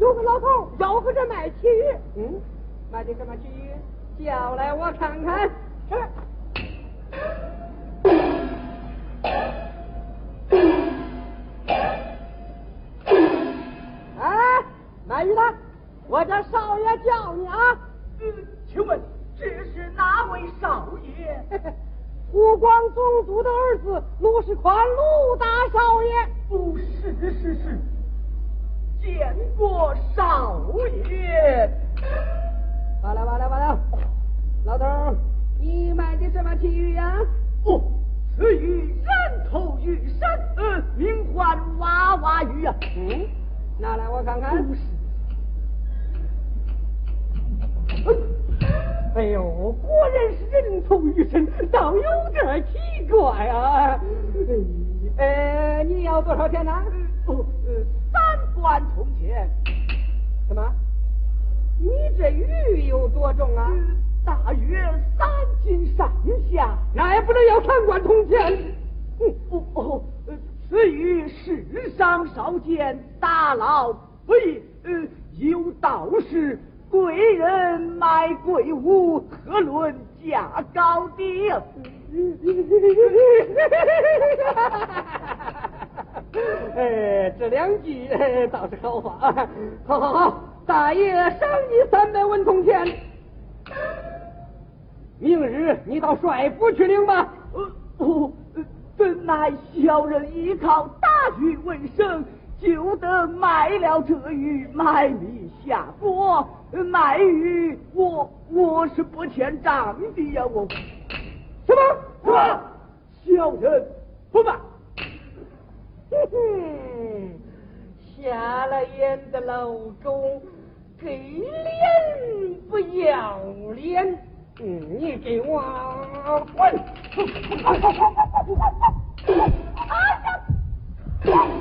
有个老头吆喝着卖旗鱼，嗯，卖的什么旗鱼？叫来我看看。卖鱼的，我家少爷叫你啊。嗯，请问这是哪位少爷？湖广总督的儿子陆世宽，陆大少爷。不是是是，见过少爷。完了完了完了，老头，你卖的什么奇鱼呀？哦，此鱼人头鱼身，呃，名唤娃娃鱼呀。嗯，拿来我看看。不是。哎呦，果然是人头鱼身，倒有点奇怪啊！呃，你要多少钱呢？哦，三观铜钱。什么？你这鱼有多重啊？大约三斤上下。那也不能要三贯铜钱。哦哦，此鱼世上少见，大佬非呃有道是。贵人买贵物，何论价高低？哎，这两句倒是好话。好好好，大爷赏你三百文铜钱。明日你到帅府去领吧。哦，本乃小人依靠大鱼为生。就得卖了这鱼，卖米下锅。卖鱼，我我是不欠账的呀！我什么什么？小人不卖。哼哼，瞎了眼的老公，给脸不要脸！你给我滚！啊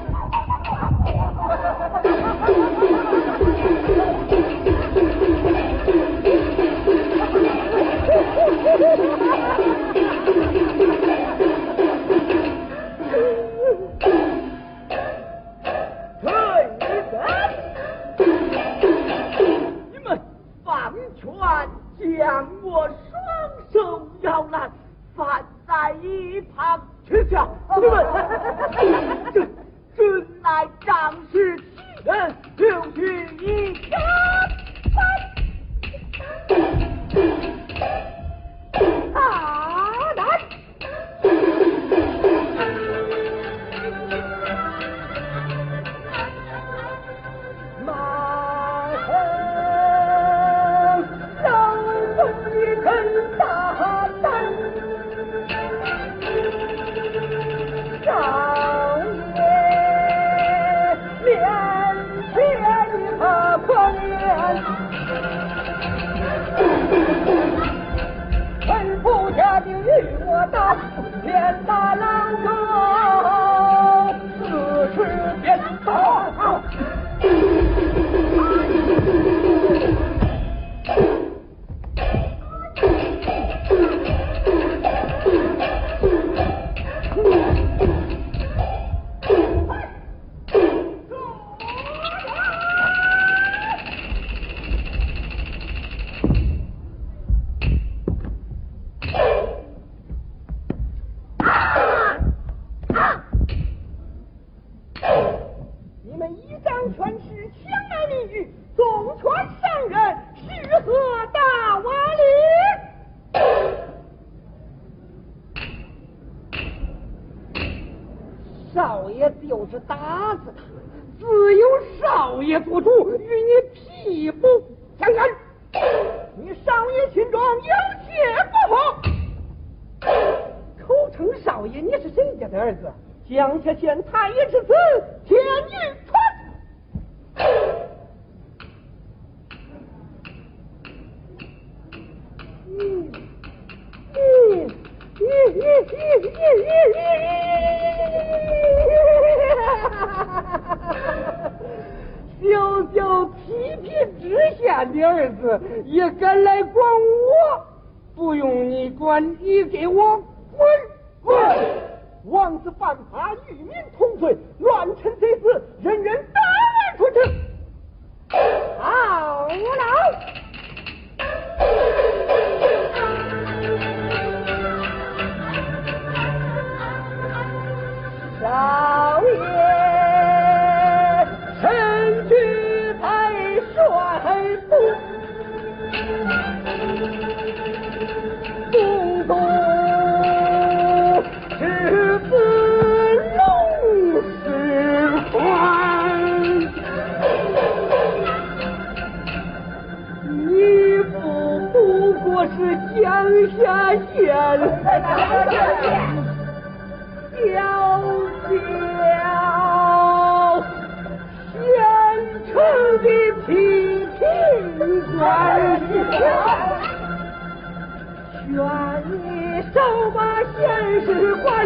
你少把闲事管，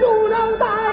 容让大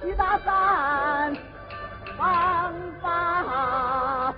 七大三王八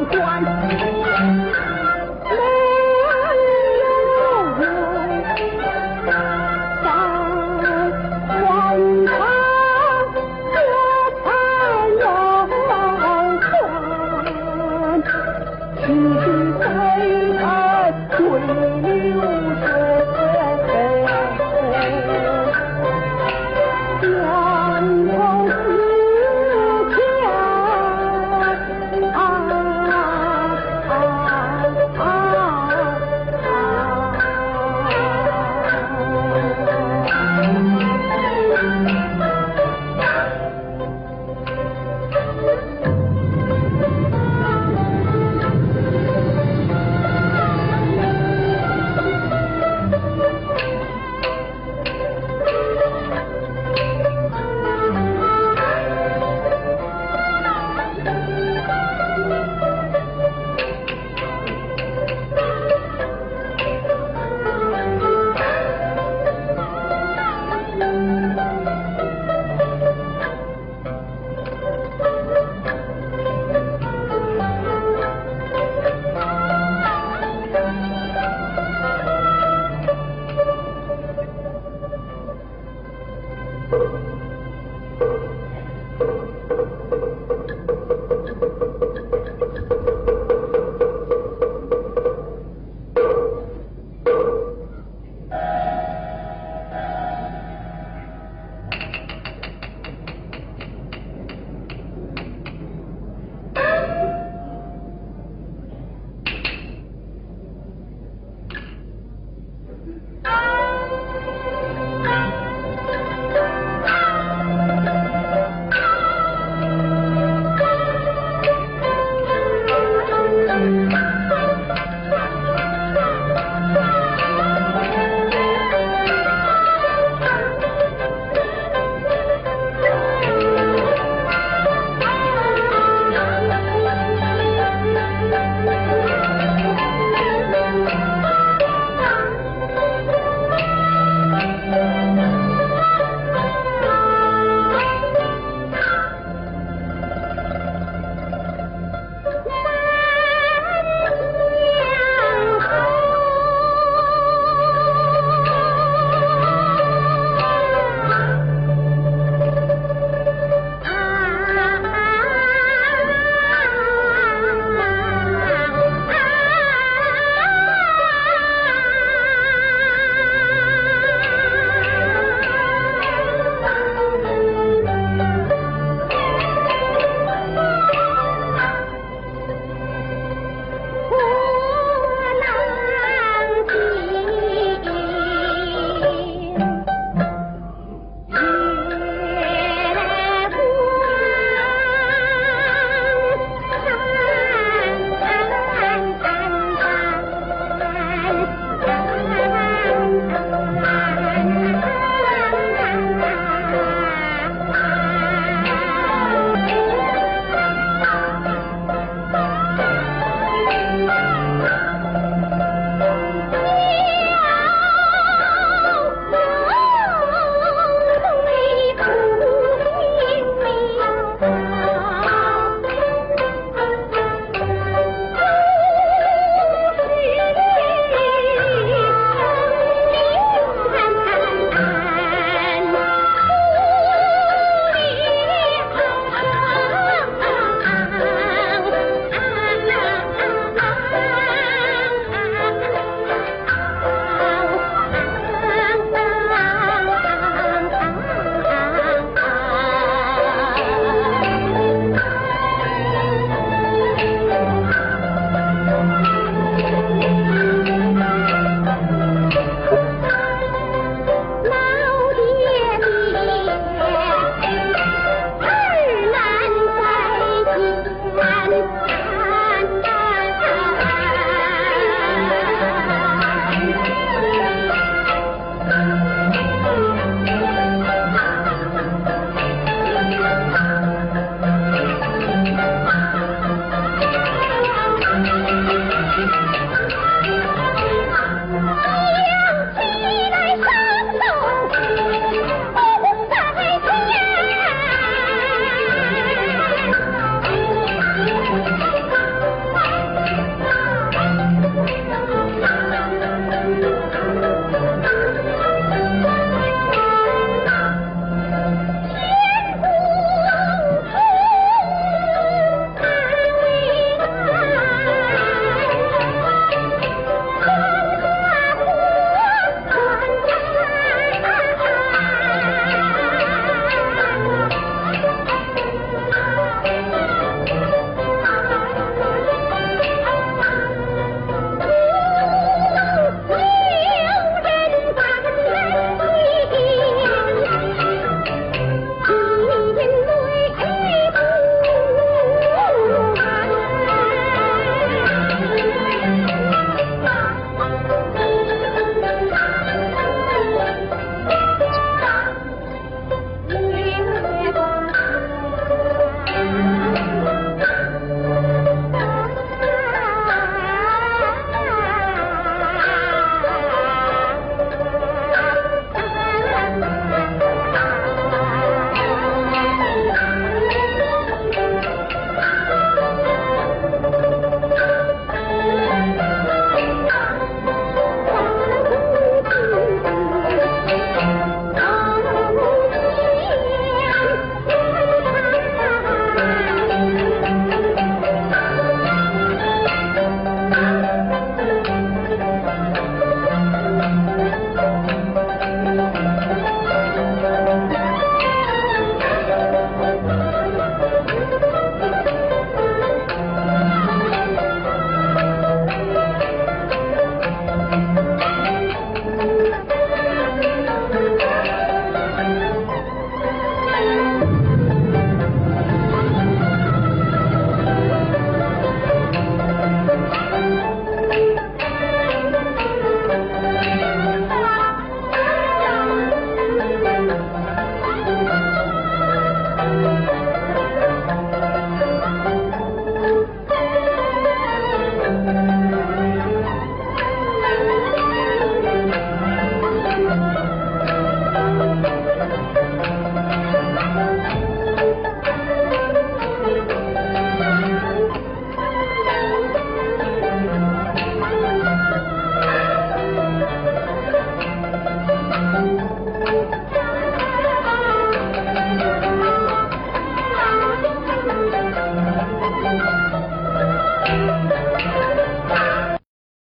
官